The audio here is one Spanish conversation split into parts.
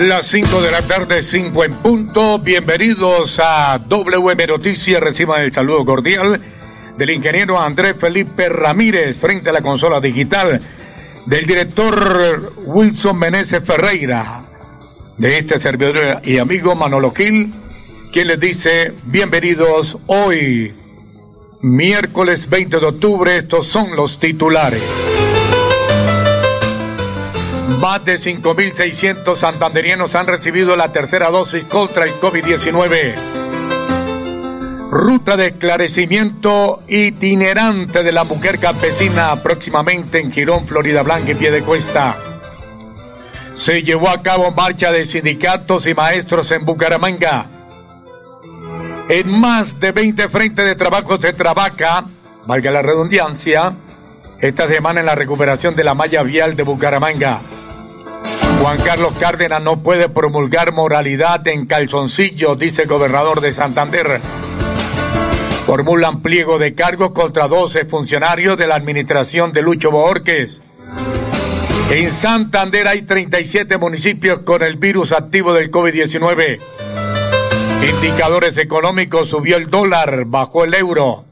Las 5 de la tarde, 5 en punto. Bienvenidos a WM Noticias. Reciban el saludo cordial del ingeniero Andrés Felipe Ramírez frente a la consola digital del director Wilson Meneses Ferreira, de este servidor y amigo Manolo Gil, quien les dice bienvenidos hoy, miércoles 20 de octubre. Estos son los titulares. Más de 5.600 santanderianos han recibido la tercera dosis contra el COVID-19. Ruta de esclarecimiento itinerante de la mujer campesina próximamente en Girón, Florida Blanca y Piedecuesta. Se llevó a cabo marcha de sindicatos y maestros en Bucaramanga. En más de 20 frentes de trabajo se trabaja, valga la redundancia, esta semana en la recuperación de la malla vial de Bucaramanga. Juan Carlos Cárdenas no puede promulgar moralidad en calzoncillo, dice el gobernador de Santander. Formulan pliego de cargos contra 12 funcionarios de la administración de Lucho Boorques. En Santander hay 37 municipios con el virus activo del COVID-19. Indicadores económicos, subió el dólar, bajó el euro.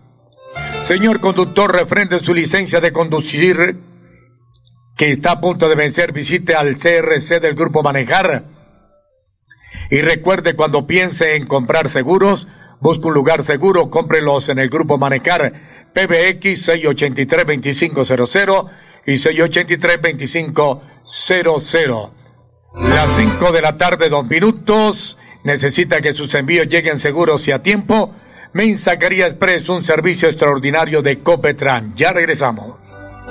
Señor conductor, refrende su licencia de conducir que está a punto de vencer, visite al CRC del Grupo Manejar. Y recuerde, cuando piense en comprar seguros, busque un lugar seguro, cómprelos en el Grupo Manejar, PBX 683-2500 y 683-2500. Las 5 de la tarde, dos minutos. Necesita que sus envíos lleguen seguros y a tiempo. Mensajería Express, un servicio extraordinario de Copetran. Ya regresamos.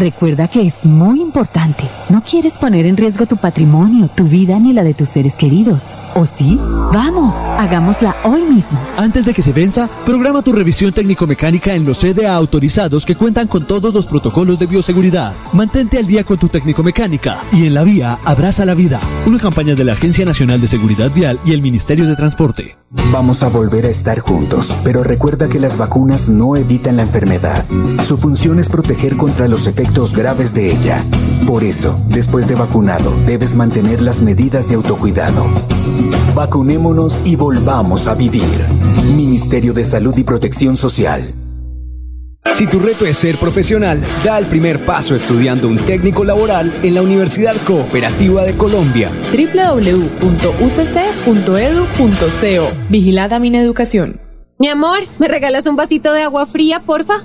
Recuerda que es muy importante. No quieres poner en riesgo tu patrimonio, tu vida ni la de tus seres queridos. ¿O sí? Vamos, hagámosla hoy mismo. Antes de que se venza, programa tu revisión técnico-mecánica en los CDA autorizados que cuentan con todos los protocolos de bioseguridad. Mantente al día con tu técnico-mecánica y en la vía abraza la vida. Una campaña de la Agencia Nacional de Seguridad Vial y el Ministerio de Transporte. Vamos a volver a estar juntos, pero recuerda que las vacunas no evitan la enfermedad. Su función es proteger contra los efectos graves de ella. Por eso, después de vacunado, debes mantener las medidas de autocuidado. Vacunémonos y volvamos a vivir. Ministerio de Salud y Protección Social. Si tu reto es ser profesional, da el primer paso estudiando un técnico laboral en la Universidad Cooperativa de Colombia. www.ucc.edu.co Vigilada Mineducación. Mi amor, ¿me regalas un vasito de agua fría, porfa?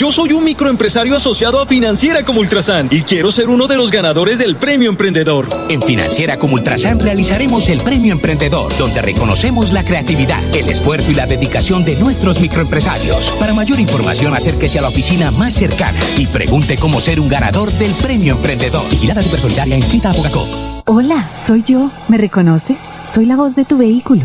Yo soy un microempresario asociado a Financiera como Ultrasan y quiero ser uno de los ganadores del Premio Emprendedor. En Financiera como Ultrasan realizaremos el Premio Emprendedor, donde reconocemos la creatividad, el esfuerzo y la dedicación de nuestros microempresarios. Para mayor información, acérquese a la oficina más cercana y pregunte cómo ser un ganador del Premio Emprendedor. Vigilada Supersolidaria inscrita a Fogacop. Hola, soy yo. ¿Me reconoces? Soy la voz de tu vehículo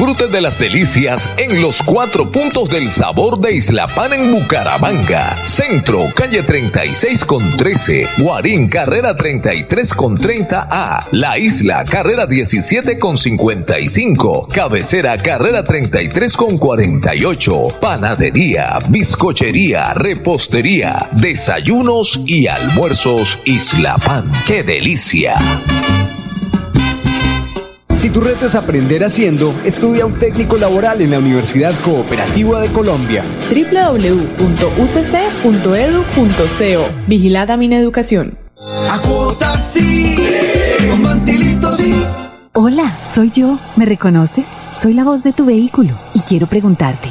Disfrute de las delicias en los cuatro puntos del sabor de Isla Pan en Bucaramanga. Centro, calle 36 con 13. Guarín, carrera 33 con 30A. La Isla, carrera 17 con 55. Cabecera, carrera 33 con 48. Panadería, bizcochería, repostería, desayunos y almuerzos Isla Pan. ¡Qué delicia! Si tu reto es aprender haciendo, estudia un técnico laboral en la Universidad Cooperativa de Colombia. www.ucc.edu.co Vigilada Mineducación. A cuotas sí, con Mantilisto sí. Hola, soy yo. ¿Me reconoces? Soy la voz de tu vehículo y quiero preguntarte,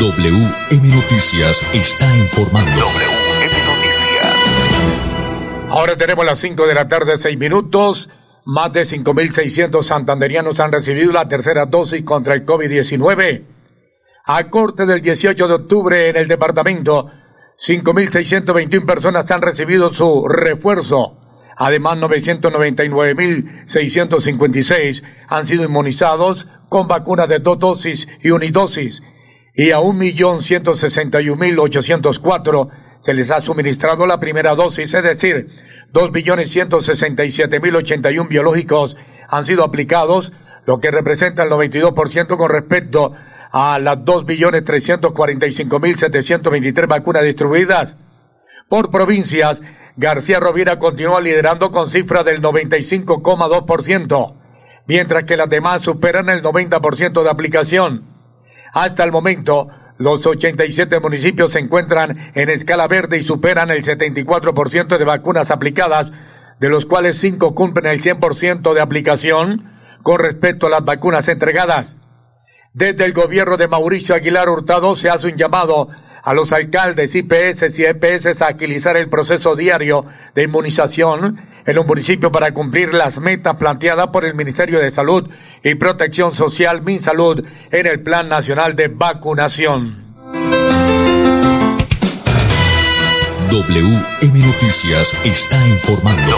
WM Noticias está informando. Ahora tenemos las 5 de la tarde, 6 minutos. Más de 5.600 santanderianos han recibido la tercera dosis contra el COVID-19. A corte del 18 de octubre en el departamento, 5.621 personas han recibido su refuerzo. Además, 999.656 han sido inmunizados con vacunas de dos dosis y unidosis. Y a 1.161.804 se les ha suministrado la primera dosis, es decir, 2.167.081 biológicos han sido aplicados, lo que representa el 92% con respecto a las 2.345.723 vacunas distribuidas. Por provincias, García Rovira continúa liderando con cifra del 95,2%, mientras que las demás superan el 90% de aplicación. Hasta el momento, los 87 municipios se encuentran en escala verde y superan el 74% de vacunas aplicadas, de los cuales 5 cumplen el 100% de aplicación con respecto a las vacunas entregadas. Desde el gobierno de Mauricio Aguilar Hurtado se hace un llamado a los alcaldes, IPS y EPS a agilizar el proceso diario de inmunización en un municipio para cumplir las metas planteadas por el Ministerio de Salud y Protección Social, MinSalud, en el Plan Nacional de Vacunación. WM Noticias está informando.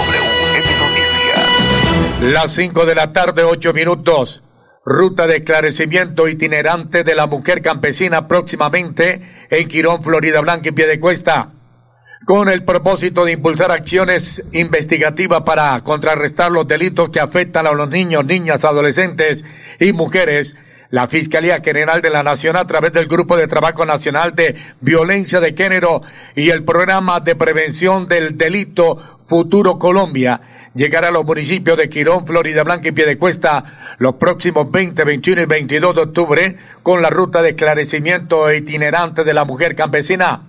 Las 5 de la tarde, 8 minutos. Ruta de esclarecimiento itinerante de la mujer campesina próximamente en Quirón, Florida Blanca y Piedecuesta. Con el propósito de impulsar acciones investigativas para contrarrestar los delitos que afectan a los niños, niñas, adolescentes y mujeres, la Fiscalía General de la Nación a través del Grupo de Trabajo Nacional de Violencia de Género y el Programa de Prevención del Delito Futuro Colombia llegará a los municipios de Quirón, Florida Blanca y Piedecuesta los próximos 20, 21 y 22 de octubre con la ruta de esclarecimiento itinerante de la mujer campesina.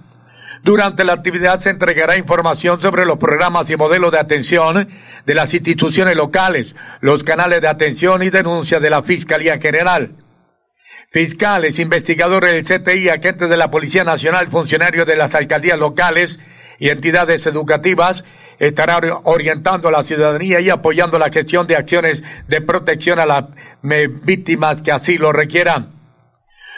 Durante la actividad se entregará información sobre los programas y modelos de atención de las instituciones locales, los canales de atención y denuncia de la Fiscalía General. Fiscales, investigadores del CTI, agentes de la Policía Nacional, funcionarios de las alcaldías locales y entidades educativas estarán orientando a la ciudadanía y apoyando la gestión de acciones de protección a las víctimas que así lo requieran.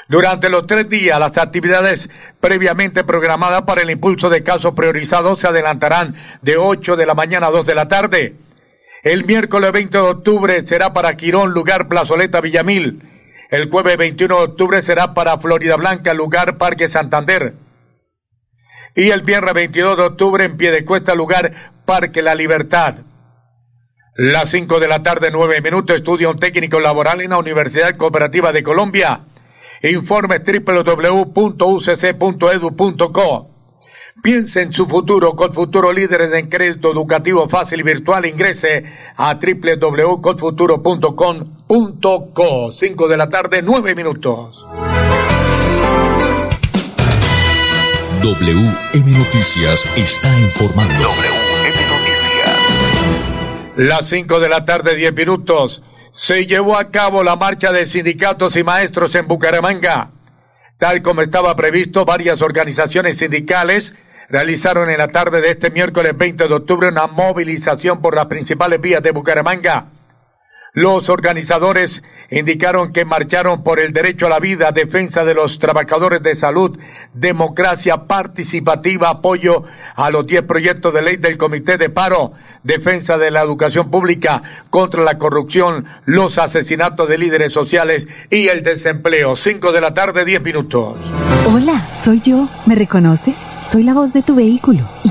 Durante los tres días, las actividades previamente programadas para el impulso de casos priorizados se adelantarán de 8 de la mañana a 2 de la tarde. El miércoles 20 de octubre será para Quirón, lugar Plazoleta Villamil. El jueves 21 de octubre será para Florida Blanca, lugar Parque Santander. Y el viernes 22 de octubre en Piedecuesta, lugar Parque La Libertad. Las 5 de la tarde, 9 minutos, estudia un técnico laboral en la Universidad Cooperativa de Colombia. Informe www.ucc.edu.co. Piense en su futuro. con Futuro líderes en crédito educativo fácil y virtual. Ingrese a www.colfuturo.com.co. 5 de la tarde, 9 minutos. WM Noticias está informando. Las 5 de la tarde, 10 minutos. Se llevó a cabo la marcha de sindicatos y maestros en Bucaramanga. Tal como estaba previsto, varias organizaciones sindicales realizaron en la tarde de este miércoles 20 de octubre una movilización por las principales vías de Bucaramanga. Los organizadores indicaron que marcharon por el derecho a la vida, defensa de los trabajadores de salud, democracia participativa, apoyo a los 10 proyectos de ley del Comité de Paro, defensa de la educación pública, contra la corrupción, los asesinatos de líderes sociales y el desempleo. 5 de la tarde, 10 minutos. Hola, soy yo. ¿Me reconoces? Soy la voz de tu vehículo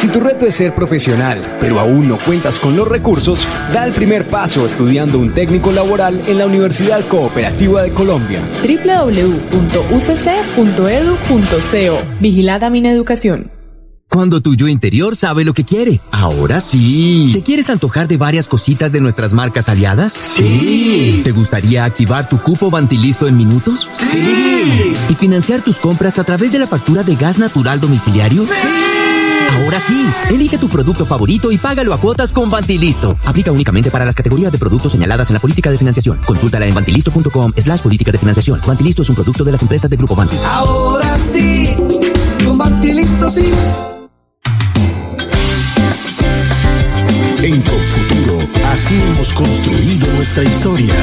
Si tu reto es ser profesional, pero aún no cuentas con los recursos, da el primer paso estudiando un técnico laboral en la Universidad Cooperativa de Colombia. www.ucc.edu.co Vigilada Mineducación. Cuando tu yo interior sabe lo que quiere. Ahora sí. ¿Te quieres antojar de varias cositas de nuestras marcas aliadas? Sí. ¿Te gustaría activar tu cupo Vantilisto en minutos? Sí. ¿Y financiar tus compras a través de la factura de gas natural domiciliario? Sí. Ahora sí, elige tu producto favorito y págalo a cuotas con Vantilisto. Aplica únicamente para las categorías de productos señaladas en la política de financiación. Consúltala en vantilisto.com slash política de financiación. Vantilisto es un producto de las empresas de Grupo Vanti. Ahora sí, con Vantilisto sí. En Confuturo, así hemos construido nuestra historia.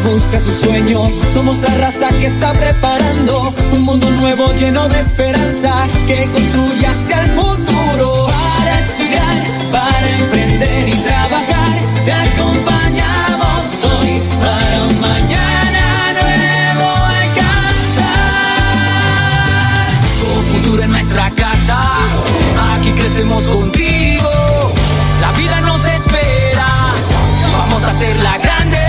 Busca sus sueños. Somos la raza que está preparando un mundo nuevo lleno de esperanza que construye hacia el futuro. Para estudiar, para emprender y trabajar, te acompañamos hoy para un mañana nuevo alcanzar. Con futuro en nuestra casa, aquí crecemos contigo. La vida nos espera, vamos a hacerla grande.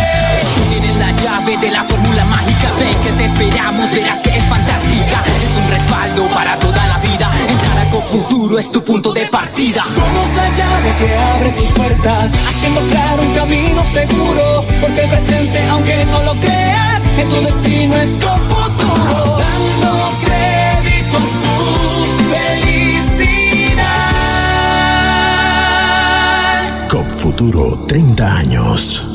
Llave de la fórmula mágica, ven que te esperamos, verás que es fantástica. Es un respaldo para toda la vida. Entrar a Futuro es tu punto de partida. Somos la llave que abre tus puertas, haciendo claro un camino seguro. Porque el presente, aunque no lo creas, en tu destino es con futuro. Dando crédito a tu felicidad. COP Futuro 30 años.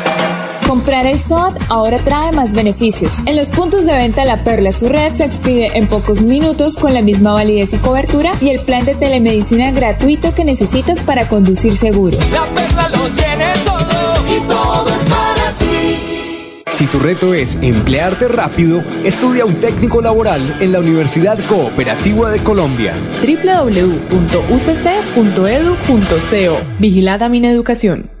Comprar el SOAT ahora trae más beneficios. En los puntos de venta La Perla su red se expide en pocos minutos con la misma validez y cobertura y el plan de telemedicina gratuito que necesitas para conducir seguro. La perla lo tiene todo y todo es para ti. Si tu reto es emplearte rápido, estudia un técnico laboral en la Universidad Cooperativa de Colombia. www.ucc.edu.co Vigilada mi educación.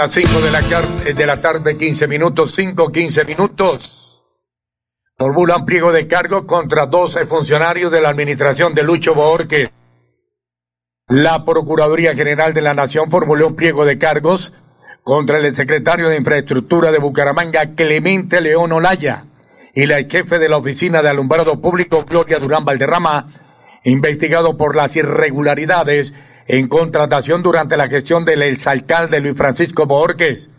Las 5 de la, eh, de la tarde, 15 minutos, 5, 15 minutos. Formulan pliego de cargo contra 12 funcionarios de la administración de Lucho Borges. La Procuraduría General de la Nación formuló un pliego de cargos contra el secretario de Infraestructura de Bucaramanga, Clemente León Olaya, y la jefe de la Oficina de Alumbrado Público, Gloria Durán Valderrama, investigado por las irregularidades en contratación durante la gestión del exalcalde Luis Francisco Borges.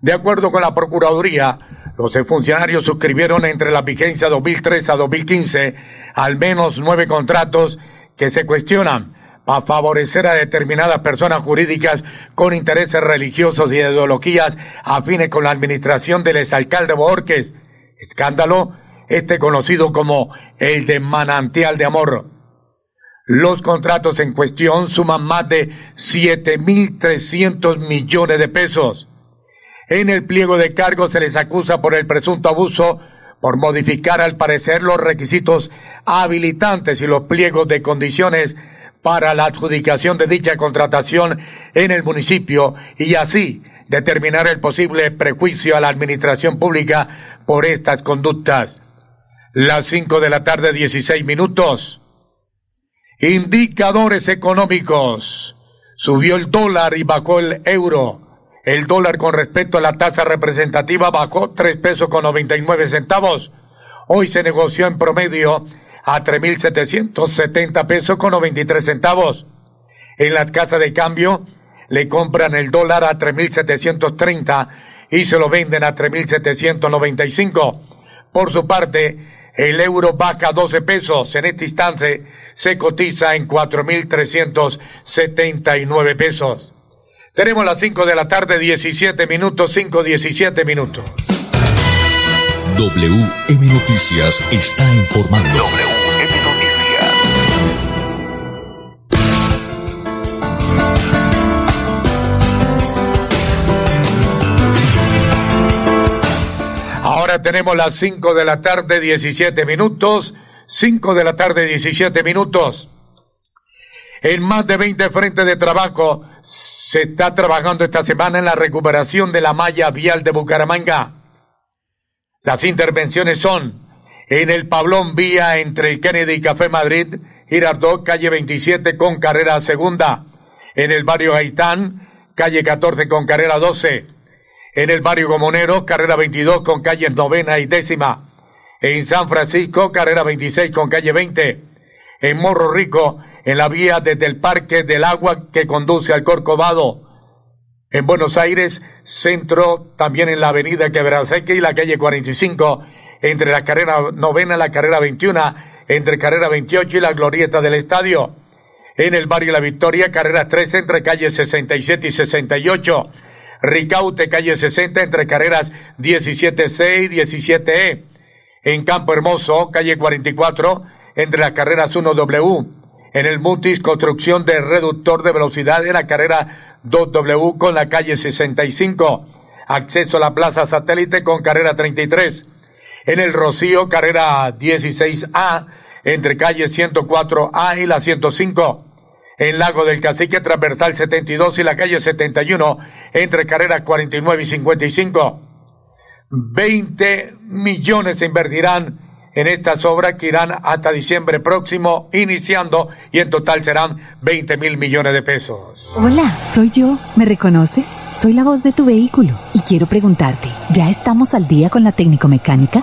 De acuerdo con la Procuraduría, los funcionarios suscribieron entre la vigencia 2003 a 2015 al menos nueve contratos que se cuestionan para favorecer a determinadas personas jurídicas con intereses religiosos y ideologías afines con la administración del exalcalde Borges. Escándalo, este conocido como el de manantial de amor. Los contratos en cuestión suman más de 7.300 millones de pesos. En el pliego de cargos se les acusa por el presunto abuso por modificar al parecer los requisitos habilitantes y los pliegos de condiciones para la adjudicación de dicha contratación en el municipio y así determinar el posible prejuicio a la administración pública por estas conductas. Las 5 de la tarde, 16 minutos. Indicadores económicos. Subió el dólar y bajó el euro. El dólar con respecto a la tasa representativa bajó tres pesos con 99 centavos. Hoy se negoció en promedio a 3.770 pesos con 93 centavos. En las casas de cambio le compran el dólar a 3.730 y se lo venden a 3.795. Por su parte, el euro baja 12 pesos. En este instante se cotiza en 4.379 pesos. Tenemos las 5 de la tarde, 17 minutos, 5, 17 minutos. WM Noticias está informando. WM Noticias. Ahora tenemos las 5 de la tarde, 17 minutos. 5 de la tarde, 17 minutos. En más de 20 frentes de trabajo se está trabajando esta semana en la recuperación de la malla vial de Bucaramanga. Las intervenciones son en el Pablón Vía entre Kennedy y Café Madrid, Girardot, calle 27 con carrera segunda. En el barrio Haitán, calle 14 con carrera 12. En el barrio Gomonero, carrera 22 con calle novena y décima en San Francisco, carrera 26 con calle 20. En Morro Rico, en la vía desde el Parque del Agua que conduce al Corcovado. En Buenos Aires, centro, también en la avenida Quebraseque y la calle 45, entre la carrera novena y la carrera 21, entre carrera 28 y la glorieta del estadio. En el barrio La Victoria, carrera 13 entre calles 67 y 68. Ricaute, calle 60, entre carreras 17C y 17E en Campo Hermoso, calle 44, entre las carreras 1W. En el Mutis, construcción de reductor de velocidad en la carrera 2W con la calle 65. Acceso a la plaza satélite con carrera 33. En el Rocío, carrera 16A, entre calle 104A y la 105. En Lago del Cacique, transversal 72 y la calle 71, entre carreras 49 y 55. 20 millones se invertirán en estas obras que irán hasta diciembre próximo iniciando y en total serán 20 mil millones de pesos. Hola, soy yo. ¿Me reconoces? Soy la voz de tu vehículo y quiero preguntarte, ¿ya estamos al día con la técnico mecánica?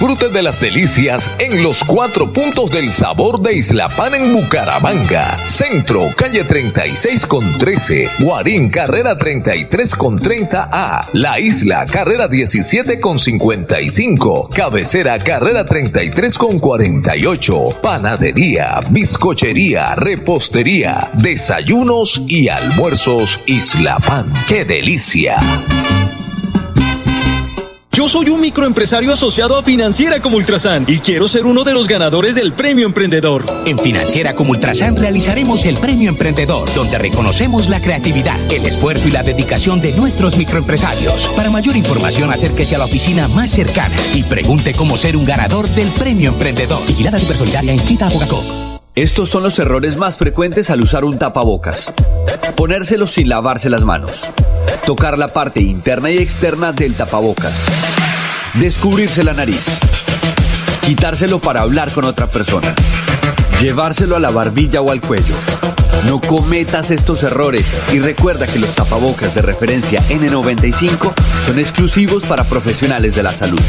Disfrute de las delicias en los cuatro puntos del sabor de Islapán en Bucaramanga. Centro, calle 36 con 13. Guarín, carrera 33 con 30A. La Isla, carrera 17 con 55. Cabecera, carrera 33 con 48. Panadería, bizcochería, repostería, desayunos y almuerzos Islapán. ¡Qué delicia! Yo soy un microempresario asociado a Financiera como Ultrasan y quiero ser uno de los ganadores del Premio Emprendedor. En Financiera como Ultrasan realizaremos el Premio Emprendedor, donde reconocemos la creatividad, el esfuerzo y la dedicación de nuestros microempresarios. Para mayor información, acérquese a la oficina más cercana y pregunte cómo ser un ganador del Premio Emprendedor. Vigilada Supersolidaria inscrita a Bogacó. Estos son los errores más frecuentes al usar un tapabocas. Ponérselo sin lavarse las manos. Tocar la parte interna y externa del tapabocas. Descubrirse la nariz. Quitárselo para hablar con otra persona. Llevárselo a la barbilla o al cuello. No cometas estos errores y recuerda que los tapabocas de referencia N95 son exclusivos para profesionales de la salud.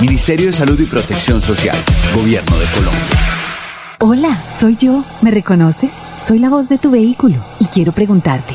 Ministerio de Salud y Protección Social. Gobierno de Colombia. Hola, soy yo. ¿Me reconoces? Soy la voz de tu vehículo y quiero preguntarte,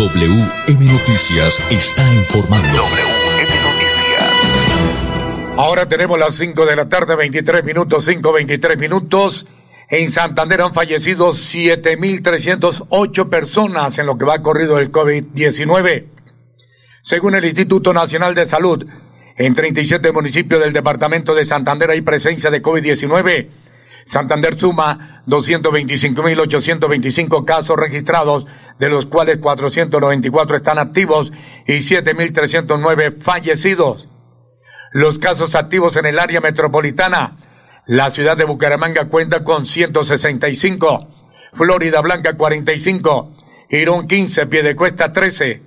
WM Noticias está informando. Ahora tenemos las 5 de la tarde, 23 minutos, 5, 23 minutos. En Santander han fallecido 7.308 personas en lo que va corrido el COVID-19. Según el Instituto Nacional de Salud, en 37 municipios del departamento de Santander hay presencia de COVID-19. Santander suma 225.825 casos registrados, de los cuales 494 están activos y 7.309 fallecidos. Los casos activos en el área metropolitana. La ciudad de Bucaramanga cuenta con 165, Florida Blanca 45, Girón 15, Piedecuesta 13.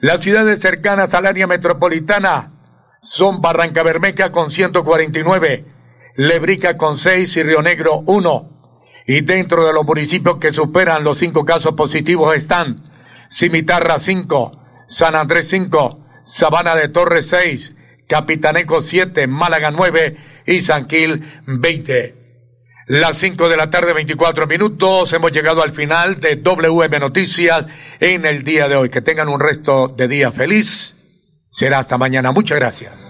Las ciudades cercanas al área metropolitana son Barranca Bermeja con 149, Lebrica con 6 y Río Negro 1. Y dentro de los municipios que superan los cinco casos positivos están Cimitarra 5, San Andrés 5, Sabana de Torres 6, Capitaneco 7, Málaga 9 y Sanquil 20. Las 5 de la tarde, 24 minutos. Hemos llegado al final de WM Noticias en el día de hoy. Que tengan un resto de día feliz. Será hasta mañana. Muchas gracias.